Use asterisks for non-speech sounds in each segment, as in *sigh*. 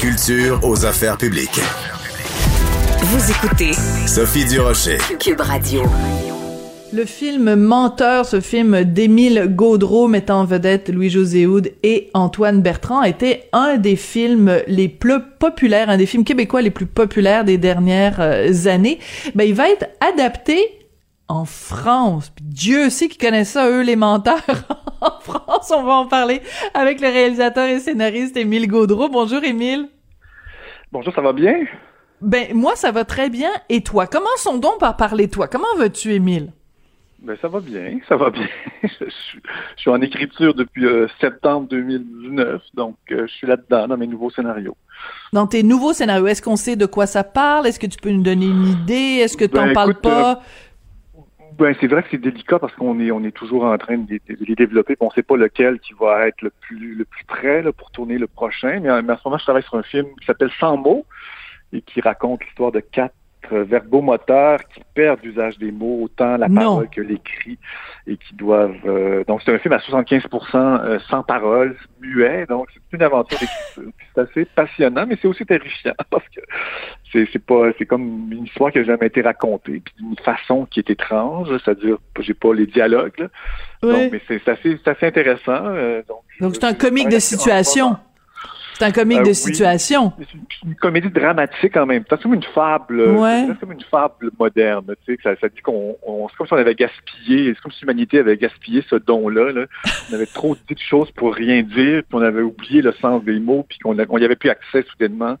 culture aux affaires publiques. Vous écoutez Sophie Durocher. Cube Radio. Le film Menteur, ce film d'Émile Gaudreau mettant en vedette Louis-José Houd et Antoine Bertrand, était un des films les plus populaires, un des films québécois les plus populaires des dernières euh, années. Ben, il va être adapté en France. Puis Dieu sait qu'ils connaissent ça, eux, les menteurs. *laughs* en France, on va en parler avec le réalisateur et scénariste Émile Gaudreau. Bonjour, Émile. Bonjour, ça va bien? Ben, moi, ça va très bien. Et toi? Commençons donc par parler toi? Comment vas-tu, Émile? Ben, ça va bien, ça va bien. *laughs* je, suis, je suis en écriture depuis euh, septembre 2019, donc euh, je suis là-dedans dans mes nouveaux scénarios. Dans tes nouveaux scénarios, est-ce qu'on sait de quoi ça parle? Est-ce que tu peux nous donner une idée? Est-ce que tu n'en Ben, parles écoute, pas? Ben, c'est vrai que c'est délicat parce qu'on est, on est toujours en train de les, développer. On ne sait pas lequel qui va être le plus, le plus près là, pour tourner le prochain. Mais en ce moment, je travaille sur un film qui s'appelle Sans mots et qui raconte l'histoire de quatre verbomoteurs qui perdent l'usage des mots, autant la Non. parole que l'écrit, et qui doivent... euh, donc, c'est un film à 75% euh, sans parole, muet, donc c'est une aventure d'écriture. C'est assez passionnant, mais c'est aussi terrifiant, *laughs* parce que c'est c'est pas c'est comme une histoire qui a jamais été racontée, puis d'une façon qui est étrange, c'est-à-dire j'ai pas les dialogues, là. Oui. donc, mais c'est c'est assez, c'est assez intéressant. euh, donc, Donc, c'est un comique de situation. C'est un comique Euh, de oui. situation. c'est une, comédie dramatique en même temps. C'est comme une fable. Ouais. C'est comme une fable moderne. Tu sais, ça, ça dit qu'on, on- c'est comme si on avait gaspillé, c'est comme si l'humanité avait gaspillé ce don-là. là. On avait trop dit de choses pour rien dire, puis on avait oublié le sens des mots, puis qu'on a- on y avait plus accès soudainement.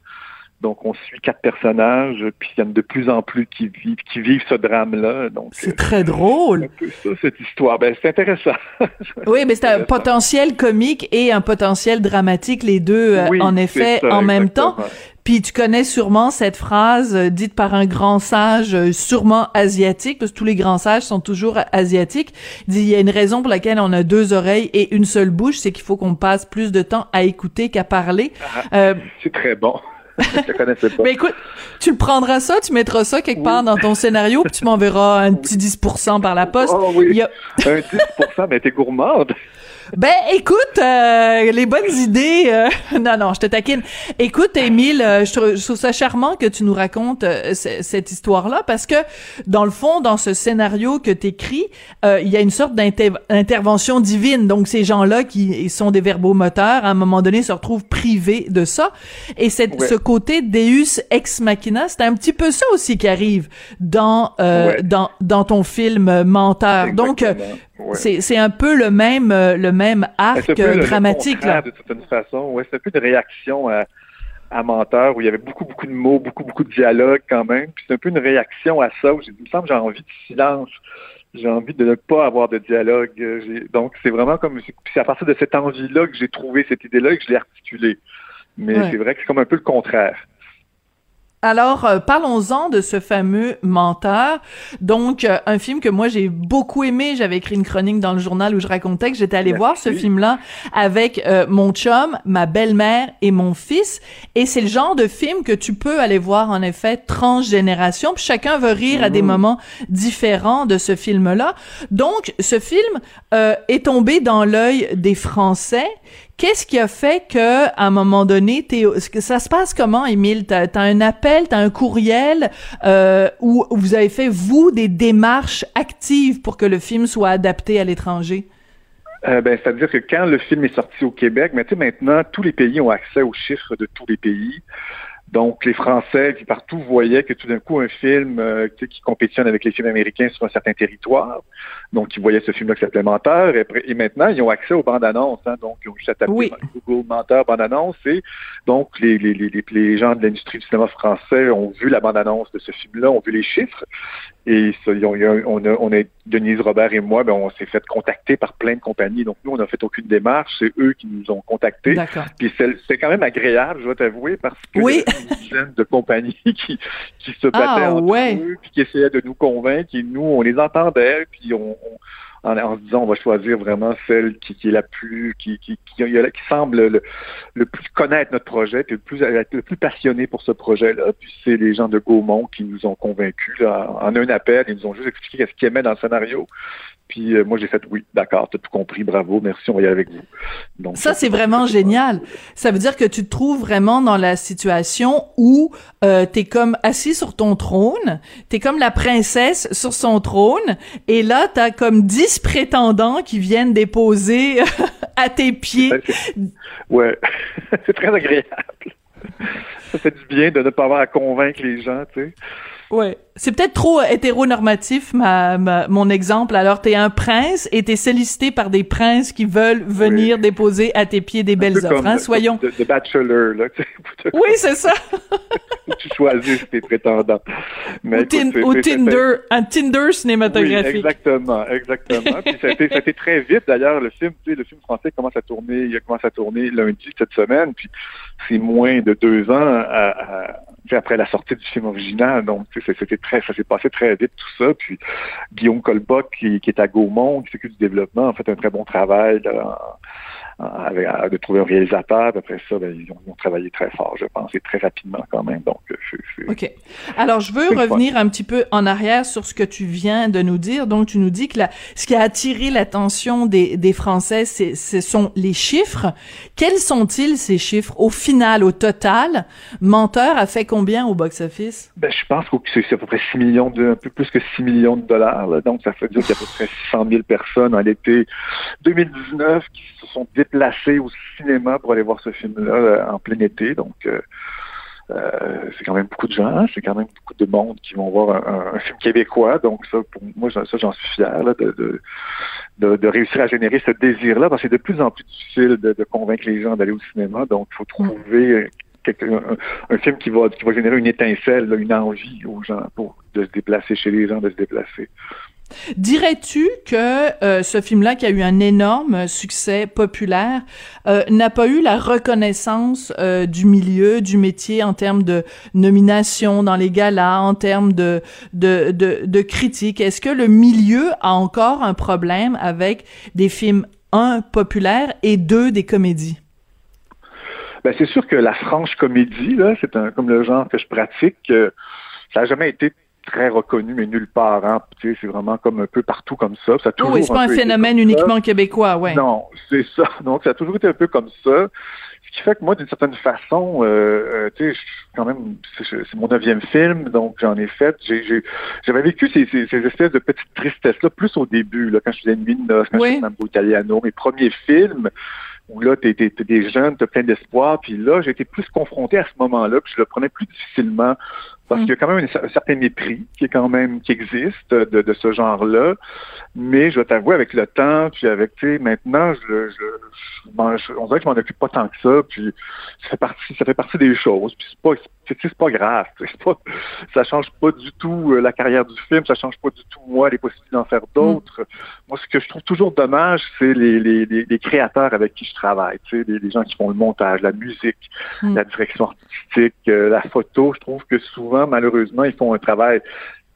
Donc, on suit quatre personnages, puis il y en a de plus en plus qui vivent, qui vivent ce drame-là. Donc, C'est euh, très drôle. un peu ça, cette histoire. Ben, c'est intéressant. *laughs* Oui, mais c'est un potentiel comique et un potentiel dramatique, les deux, euh, Oui, en effet, ça, en même temps. Puis tu connais sûrement cette phrase euh, dite par un grand sage, euh, sûrement asiatique, parce que tous les grands sages sont toujours asiatiques. Il dit, il y a une raison pour laquelle on a deux oreilles et une seule bouche, c'est qu'il faut qu'on passe plus de temps à écouter qu'à parler. Euh, C'est très bon. Je ne connaissais pas. ben écoute, tu le prendras ça, tu mettras ça quelque part dans ton scénario, puis tu m'enverras un petit 10% par la poste. Oh oui. Il y a- Un 10 mais t'es gourmande. Ben, écoute, euh, les bonnes idées. euh, *laughs* non, non, je te taquine. Écoute, Émile, euh, je, trouve, je trouve ça charmant que tu nous racontes euh, cette histoire-là parce que, dans le fond, dans ce scénario que t'écris, euh, il y a une sorte d'inter- d'intervention divine. Donc, ces gens-là qui sont des verbomoteurs, à un moment donné, se retrouvent privés de ça. Et cette, Ouais. ce côté Deus ex machina, c'est un petit peu ça aussi qui arrive dans euh, Ouais. dans dans ton film Menteur. Donc, euh, Exactement. Ouais. c'est c'est un peu le même euh, le même Ben, arc peu euh, le- dramatique là. De certaine façon, ouais, c'est un peu de réaction à, à menteur où il y avait beaucoup, beaucoup de mots, beaucoup, beaucoup de dialogues quand même. Puis c'est un peu une réaction à ça où j'ai- il me semble j'ai envie de silence. J'ai envie de ne pas avoir de dialogue. Donc c'est vraiment comme c'est à partir de cette envie-là que j'ai trouvé cette idée-là et que je l'ai articulée. Mais Ouais. c'est vrai que c'est comme un peu le contraire. Alors, euh, parlons-en de ce fameux menteur. Donc, euh, un film que moi j'ai beaucoup aimé. J'avais écrit une chronique dans le journal où je racontais que j'étais allée Merci. voir ce film-là avec euh, mon chum, ma belle-mère et mon fils. Et c'est le genre de film que tu peux aller voir en effet transgénération. Puis chacun veut rire à des Mhm. moments différents de ce film-là. Donc, ce film euh, est tombé dans l'œil des Français. Qu'est-ce qui a fait que, à un moment donné, ça se passe comment, Émile? T'as, t'as un appel, t'as un courriel, euh, où vous avez fait, vous, des démarches actives pour que le film soit adapté à l'étranger? Euh, ben, c'est-à-dire que quand le film est sorti au Québec, tu sais, maintenant, tous les pays ont accès aux chiffres de tous les pays. Donc, les Français qui partout voyaient que tout d'un coup, un film euh, tu qui compétitionne avec les films américains sur un certain territoire, donc ils voyaient ce film-là qui s'appelait Menteur, et, et maintenant, ils ont accès aux bandes annonces. Hein, donc, ils ont juste à taper Oui. Google Menteur, bande annonce, et donc les, les, les, les, les gens de l'industrie du cinéma français ont vu la bande annonce de ce film-là, ont vu les chiffres, et ça, ils ont, ils ont- on, a, on a Denise Robert et moi, ben, on s'est fait contacter par plein de compagnies. Donc, nous, on n'a fait aucune démarche. C'est eux qui nous ont contactés. D'accord. Puis c'est quand même agréable, je dois t'avouer, parce que Oui. il y a une dizaine de compagnies *laughs* qui, qui se battaient Ah, entre ouais. eux, puis qui essayaient de nous convaincre. Et nous, on les entendait, puis on, en, se disant, on va choisir vraiment celle qui, est la plus, qui, qui, qui, semble le, plus connaître notre projet, puis le plus, le plus passionné pour ce projet-là. Puis c'est les gens de Gaumont qui nous ont convaincus. Là, en un appel, ils nous ont juste expliqué ce qu'ils aimaient dans le scénario. Puis euh, moi, j'ai fait oui, d'accord, t'as tout compris, bravo, merci, on va y aller avec vous. Donc Ça, c'est vraiment génial. Ça veut dire que tu te trouves vraiment dans la situation où euh, t'es comme assis sur ton trône, t'es comme la princesse sur son trône, et là, t'as comme dix prétendants qui viennent déposer *laughs* à tes pieds. Ouais, c'est- Ouais, *laughs* c'est très agréable. Ça fait du bien de ne pas avoir à convaincre les gens, tu sais. Ouais. C'est peut-être trop hétéronormatif, ma, ma- mon exemple. Alors, t'es un prince et t'es sollicité par des princes qui veulent venir déposer à tes pieds des Un belles offres. hein, soyons. De, de bachelor, là, *laughs* Oui, c'est ça. *laughs* tu choisis tes prétendants. Mais tin- Tinder, un Tinder Oui, cinématographique. exactement, exactement. Puis ça a, été, ça a été très vite d'ailleurs. Le film, tu sais, le film français commence à tourner, il a commencé à tourner lundi cette semaine, puis c'est moins de deux ans après la sortie du film original. Donc, c'était très, ça s'est passé très vite tout ça. Puis Guillaume Colboc, qui, est à Gaumont, qui s'occupe du développement, a fait un très bon travail en- avec- à- de trouver un réalisateur. Après ça, ben, ils, ont, ils ont travaillé très fort, je pense, et très rapidement quand même. Donc, euh, c'est- c'est- OK. Alors, je veux revenir un petit peu en arrière sur ce que tu viens de nous dire. Donc, tu nous dis que la, ce qui a attiré l'attention des, des Français, c'est, ce sont les chiffres. Quels sont-ils, ces chiffres? Au final, au total, Menteur a fait combien au box-office? Ben, je pense que c'est à peu près 6 millions de, un peu plus que 6 millions de dollars. là. Donc, ça veut dire qu'il y a à peu près 600 000 personnes en l'été 2019 qui se sont déplacées au cinéma pour aller voir ce film-là euh, en plein été. Donc, euh, euh, c'est quand même beaucoup de gens, hein. c'est quand même beaucoup de monde qui vont voir un, un- film québécois. Donc, ça, pour moi, ça, j'en suis fier là, de, de, de, réussir à générer ce désir-là, parce que c'est de plus en plus difficile de, de convaincre les gens d'aller au cinéma. Donc, il faut trouver un, un film qui va, qui va générer une étincelle, là, une envie aux gens pour de se déplacer chez les gens, de se déplacer. Dirais-tu que euh, ce film-là, qui a eu un énorme succès populaire, euh, n'a pas eu la reconnaissance euh, du milieu, du métier en termes de nomination dans les galas, en termes de de, de, critiques? Est-ce que le milieu a encore un problème avec des films un populaires et deux des comédies? Ben, c'est sûr que la franche comédie, là, c'est un, comme le genre que je pratique, ça n'a jamais été très reconnu, mais nulle part. Hein. Tu sais, c'est vraiment comme un peu partout comme ça. ça a toujours oui, c'est pas un phénomène ça. uniquement québécois, ouais. Non, c'est ça. *laughs* Donc, ça a toujours été un peu comme ça. Ce qui fait que moi, d'une certaine façon, euh, euh, tu sais, je suis quand même, c'est mon neuvième film, donc j'en ai fait. J'avais vécu ces, ces, ces espèces de petites tristesses-là, plus au début, là, quand je faisais Nuit de noces, quand Oui. je faisais Mambo Italiano, mes premiers films, où là, t'es t'es des jeunes, t'as plein d'espoir, puis là, j'ai été plus confronté à ce moment-là, puis je le prenais plus difficilement, parce Mm. qu'il y a quand même un, un certain mépris qui est quand même, qui existe de, de ce genre-là, mais je dois t'avouer, avec le temps, puis avec, tu sais, maintenant, je, je, je je- on dirait que je m'en occupe pas tant que ça, puis ça fait partie, ça fait partie des choses, puis c'est pas, c'est, pas grave, c'est pas, ça change pas du tout euh, la carrière du film, ça change pas du tout moi les possibilités d'en faire d'autres. Moi, ce que je trouve toujours dommage, c'est les, les, les, les créateurs avec qui je travaille, tu sais, les, gens qui font le montage, la musique, Mm. la direction artistique, euh, la photo. Je trouve que souvent, malheureusement, ils font un travail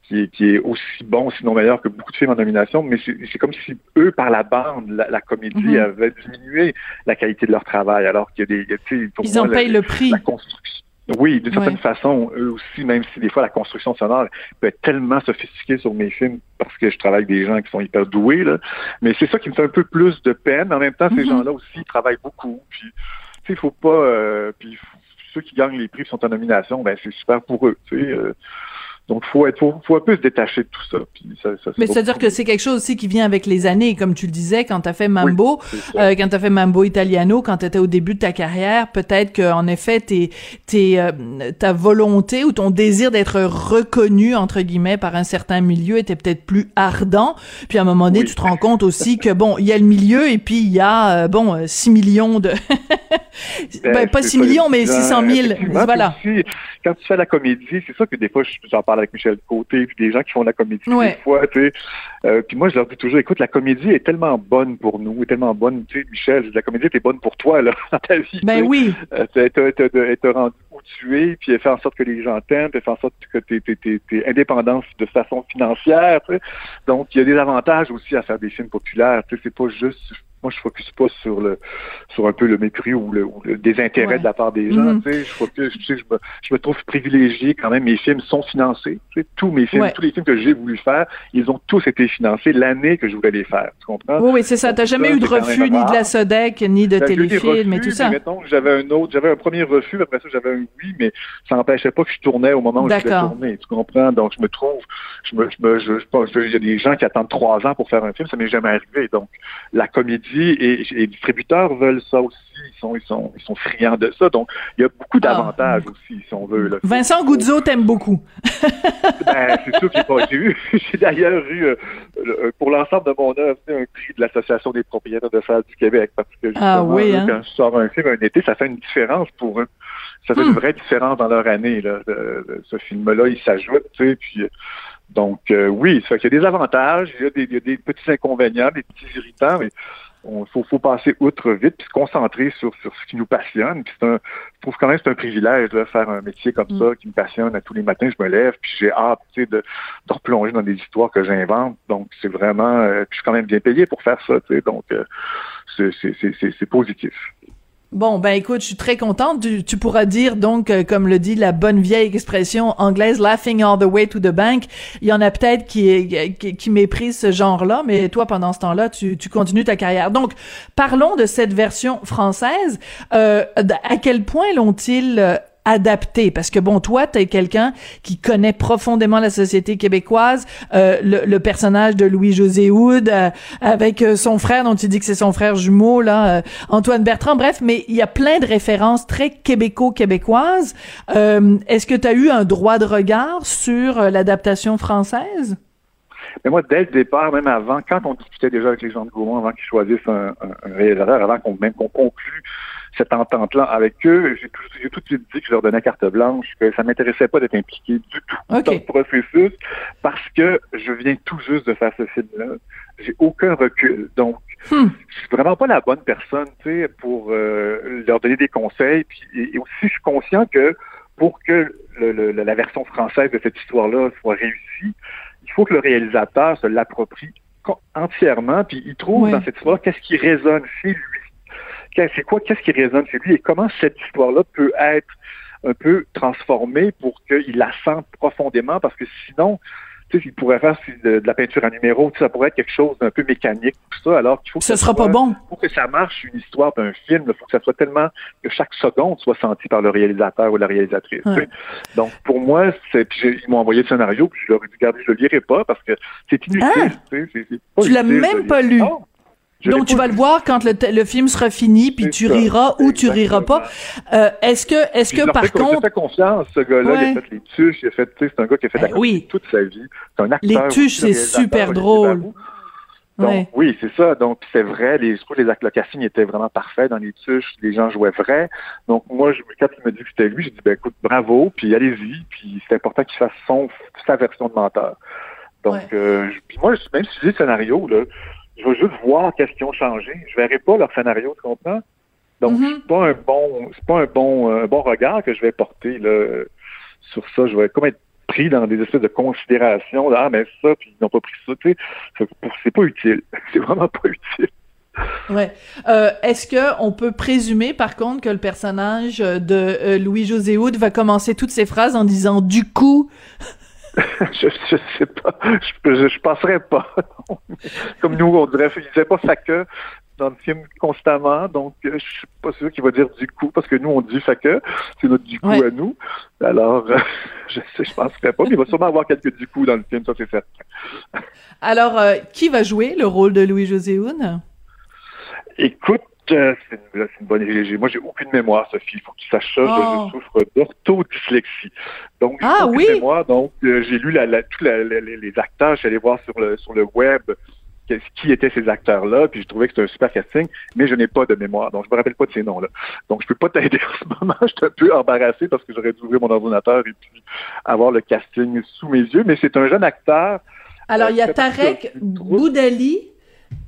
qui est, qui est aussi bon, sinon meilleur que beaucoup de films en nomination, mais c'est comme si eux, par la bande, la, la comédie, Mhm. avaient diminué la qualité de leur travail, alors qu'il y a des... pour Ils moi, en la- payent le prix. la construction. Oui, d'une certaine Ouais. façon, eux aussi, même si des fois la construction sonore peut être tellement sophistiquée sur mes films parce que je travaille avec des gens qui sont hyper doués, là. Mais c'est ça qui me fait un peu plus de peine. En même temps, ces Mhm. gens-là aussi ils travaillent beaucoup. Puis, il faut pas. euh, puis ceux qui gagnent les prix sont en nomination, ben c'est super pour eux. Tu sais. euh. Donc, faut être, faut, faut un peu se détacher de tout ça. Puis ça, ça Mais c'est-à-dire que c'est quelque chose aussi qui vient avec les années, comme tu le disais, quand t'as fait Mambo, ça. euh, quand t'as fait Mambo Italiano, quand t'étais au début de ta carrière, peut-être que en effet, t'es, t'es, euh, ta volonté ou ton désir d'être reconnu entre guillemets par un certain milieu était peut-être plus ardent. Puis à un moment donné, Oui. tu te rends compte aussi que bon, il y a le milieu et puis il y a euh, bon 6 millions de *laughs* ben, pas 6 millions, mais 600 000. Voilà. Aussi, quand tu fais la comédie, c'est ça que des fois, j'en parle avec Michel Côté, puis des gens qui font la comédie Ouais. des fois, tu sais. Euh, puis moi, je leur dis toujours, écoute, la comédie est tellement bonne pour nous, est tellement bonne, tu sais, Michel, la comédie était bonne pour toi, là, *laughs* dans ta vie. Ben oui. Euh, elle t'a- elle t'a- rendu où tu es, puis elle fait en sorte que les gens t'aiment, puis elle fait en sorte que tu es, indépendant de façon financière. tu sais. Donc, il y a des avantages aussi à faire des films populaires. Tu sais, c'est pas juste. Moi, je focus pas sur le sur un peu le mépris ou le, ou le désintérêt Ouais. de la part des gens. Mhm. Tu sais, je focus, tu sais, je me, je me trouve privilégié quand même. Mes films sont financés. Tu sais, tous mes films, Ouais. tous les films que j'ai voulu faire, ils ont tous été financés l'année que je voulais les faire. Tu comprends? Oui, oui, c'est ça. T'as jamais Ça, eu de refus ni de la. Sodec, ni de téléfilm et tout ça. mettons que j'avais un autre, j'avais un premier refus, après ça j'avais un oui, mais ça n'empêchait pas que je tournais au moment où je D'accord. tourner. Tu comprends? Donc je me trouve, je me, je me, je, je pense, il y a des gens qui attendent trois ans pour faire un film, ça m'est jamais arrivé. Donc la comédie et, et les distributeurs veulent ça aussi, ils sont, ils sont, ils sont friands de ça. Donc il y a beaucoup Ah. d'avantages aussi, si on veut. là. Vincent Goudzo t'aime beaucoup. *laughs* Ben, c'est sûr pas. J'ai eu, *laughs* j'ai d'ailleurs eu, euh, pour l'ensemble de mon œuvre, un prix de l'Association des propriétaires de salles du Québec. Parce que justement, Ah oui, eux, hein? quand je sors un film un été, ça fait une différence pour eux. Ça fait Hmm. une vraie différence dans leur année, là. ce film-là, il s'ajoute, tu sais, puis. Donc, euh, oui, ça fait qu'il y a des avantages, il y a des, il y a des petits inconvénients, des petits irritants, mais il faut, faut passer outre vite puis se concentrer sur, sur ce qui nous passionne. Puis c'est un, je trouve quand même que c'est un privilège de faire un métier comme Mm. ça qui me passionne. À tous les matins, je me lève puis j'ai hâte tu sais, de, de replonger dans des histoires que j'invente. Donc c'est vraiment, euh, puis je suis quand même bien payé pour faire ça. tu sais. Donc euh, c'est, c'est, c'est, c'est, c'est positif. Bon, ben écoute, je suis très contente. Tu, tu pourras dire donc, euh, comme le dit la bonne vieille expression anglaise, laughing all the way to the bank. Il y en a peut-être qui, qui, qui méprisent ce genre-là, mais toi, pendant ce temps-là, tu, tu continues ta carrière. Donc, parlons de cette version française. Euh, à quel point l'ont-ils euh, adapté parce que bon toi t'es quelqu'un qui connaît profondément la société québécoise euh, le, le personnage de Louis José Houd euh, avec euh, son frère dont tu dis que c'est son frère jumeau là euh, Antoine Bertrand. Bref mais il y a plein de références très québéco-québécoises. Euh, est-ce que tu as eu un droit de regard sur l'adaptation française? Mais moi, dès le départ, même avant, quand on discutait déjà avec les gens de Gaumont, avant qu'ils choisissent un, un, un réalisateur, avant qu'on même qu'on conclue cette entente-là avec eux, j'ai tout, j'ai tout de suite dit que je leur donnais carte blanche, que ça m'intéressait pas d'être impliqué du tout dans le processus, parce que je viens tout juste de faire ce film-là. J'ai aucun recul. Donc, Hmm. je suis vraiment pas la bonne personne, tu sais, pour euh, leur donner des conseils. Puis, et, et aussi, je suis conscient que pour que le- le- la version française de cette histoire-là soit réussie, il faut que le réalisateur se l'approprie entièrement, puis il trouve dans cette histoire qu'est-ce qui résonne chez lui. C'est quoi, qu'est-ce qui résonne chez lui et comment cette histoire-là peut être un peu transformée pour qu'il la sente profondément, parce que sinon, il pourrait faire de, de la peinture à numéro, ça pourrait être quelque chose d'un peu mécanique, tout ça, alors qu'il faut que ça sera pas soit- bon pour que ça marche, une histoire d'un film, il faut que ça soit tellement que chaque seconde soit sentie par le réalisateur ou la réalisatrice. Ouais. Donc pour moi, c'est ils m'ont envoyé le scénario, puis je leur ai dit regardez, je le lirai pas parce que c'est inutile. Ah! tu l'as même pas lu. Je donc tu vas le voir quand le, film sera fini puis tu ça. riras ou tu riras pas Euh, est-ce que est-ce que par fais, je contre confiance, ce gars-là, Ouais. il a fait les tuches, il a fait, tu sais, c'est un gars qui a fait de la oui. toute sa vie. C'est un acteur. Les tuches, c'est super drôle. Donc, Ouais. oui, c'est ça. Donc, c'est vrai. Les, je trouve que les, le casting était vraiment parfait dans les tuches. Les gens jouaient vrai. Donc, moi, je, quand il me dit que c'était lui, j'ai dit, ben, écoute, bravo, puis allez-y. Puis c'est important qu'il fasse son, sa version de menteur. Donc, Ouais. euh, puis moi, je- même si j'ai le scénario, là, je veux juste voir qu'est-ce qu'ils ont changé. Je verrai pas leur scénario, tu comprends? Donc, Mhm. c'est pas un bon, c'est pas un bon, un bon regard que je vais porter, là, sur ça. Je vais comme être pris dans des espèces de considérations. là, ah, mais ça, puis ils n'ont pas pris ça, tu sais. C'est c'est pas utile. *laughs* C'est vraiment pas utile. Ouais. Euh, Est-ce que on peut présumer par contre que le personnage de euh, Louis José Hood va commencer toutes ses phrases en disant du coup? *laughs* je, je sais pas. Je, je, je penserais pas. *laughs* Comme nous, on dirait, il disait pas sa queue dans le film constamment, donc euh, je suis pas sûr qu'il va dire du coup, parce que nous, on dit queue, c'est notre du coup Ouais. à nous. Alors, euh, *laughs* je sais, je penserais pas, mais il va sûrement avoir quelques du coup dans le film, ça c'est certain. Alors euh, qui va jouer le rôle de Louis José Hood Écoute, c'est une, là, c'est une bonne idée. Moi, j'ai aucune mémoire, Sophie. Il faut que tu saches ça. Je- Oh. Je, souffre d'orthodyslexie. Donc, j'ai Ah, aucune oui? mémoire. Donc, euh, j'ai lu la, la, tous la- les, acteurs. Je suis allé voir sur le, sur le web qui étaient ces acteurs-là, puis je trouvais que c'était un super casting, mais je n'ai pas de mémoire, donc je me rappelle pas de ces noms-là. Donc je peux pas t'aider en ce moment, *laughs* je suis un peu embarrassé parce que j'aurais dû ouvrir mon ordinateur et puis avoir le casting sous mes yeux, mais c'est un jeune acteur. Alors, il y a Euh, Tarek. Boudali,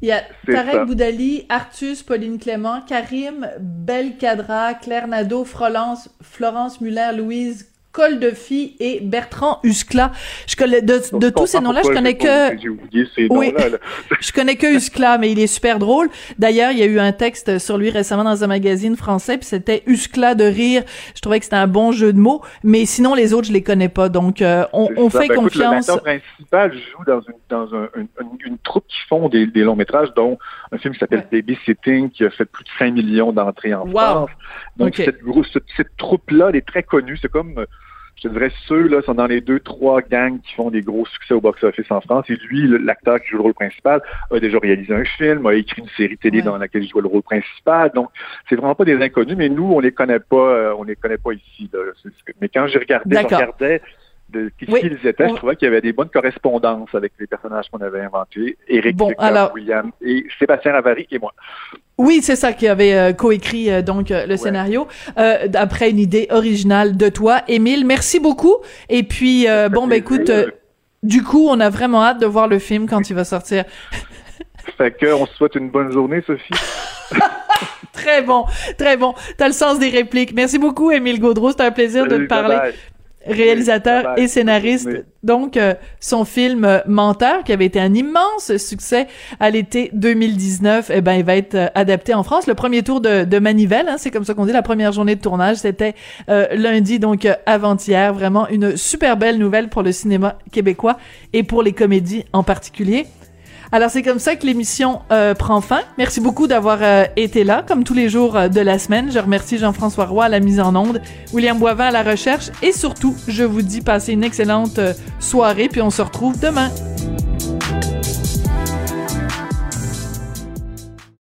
il y a Tarek ça. Boudali, Artus, Pauline Clément, Karim Belkadra, Claire Nadeau, Florence, Florence Muller, Louise Coldefi et Bertrand Huskla. Je connais, de, de tous ces noms-là, je connais que, J'ai oublié ces Oui. noms-là. là. *laughs* je connais que Huskla, mais il est super drôle. D'ailleurs, il y a eu un texte sur lui récemment dans un magazine français, puis c'était Huskla de rire. Je trouvais que c'était un bon jeu de mots, mais sinon les autres, je les connais pas. Donc, euh, on, fait Ben, écoute, confiance. L'acteur principal joue dans une dans un- une, une- une troupe qui font des, des longs métrages, dont un film qui s'appelle Babysitting, qui a fait plus de 5 millions d'entrées en Wow. France. Donc cette cette, cette troupe-là, elle est très connue. C'est comme je te dirais, ceux là sont dans les deux, trois gangs qui font des gros succès au box-office en France. Et lui, l'acteur qui joue le rôle principal, a déjà réalisé un film, a écrit une série télé Ouais. dans laquelle il joue le rôle principal. Donc, c'est vraiment pas des inconnus, mais nous, on les connaît pas, euh, on les connaît pas ici. là. Mais quand j'ai regardé, je regardais de qui Oui. ils étaient, On- je trouvais qu'il y avait des bonnes correspondances avec les personnages qu'on avait inventés. Éric Bon, Victor, alors- William et Sébastien Ravary et moi. Oui, c'est ça qui avait euh, coécrit euh, donc euh, le scénario d'après une idée originale de toi, Émile. Merci beaucoup. Et puis bon, ben écoute, du coup, on a vraiment hâte de voir le film quand il va sortir. Fait que on se souhaite une bonne journée, Sophie. *laughs* Très bon, très bon. T'as le sens des répliques. Merci beaucoup, Émile Gaudreau. C'était un plaisir de te parler. bye bye. et scénariste. Donc, euh, son film euh, Menteur, qui avait été un immense succès à l'été 2019, eh ben, il va être euh, adapté en France. Le premier tour de, de Manivelle, hein, c'est comme ça qu'on dit, la première journée de tournage, c'était euh, lundi, donc euh, avant-hier. Vraiment une super belle nouvelle pour le cinéma québécois et pour les comédies en particulier. Alors c'est comme ça que l'émission euh, prend fin. Merci beaucoup d'avoir euh, été là, comme tous les jours euh, de la semaine. Je remercie Jean-François Roy à la mise en onde, William Boivin à la recherche, et surtout, je vous dis passez une excellente soirée, puis on se retrouve demain.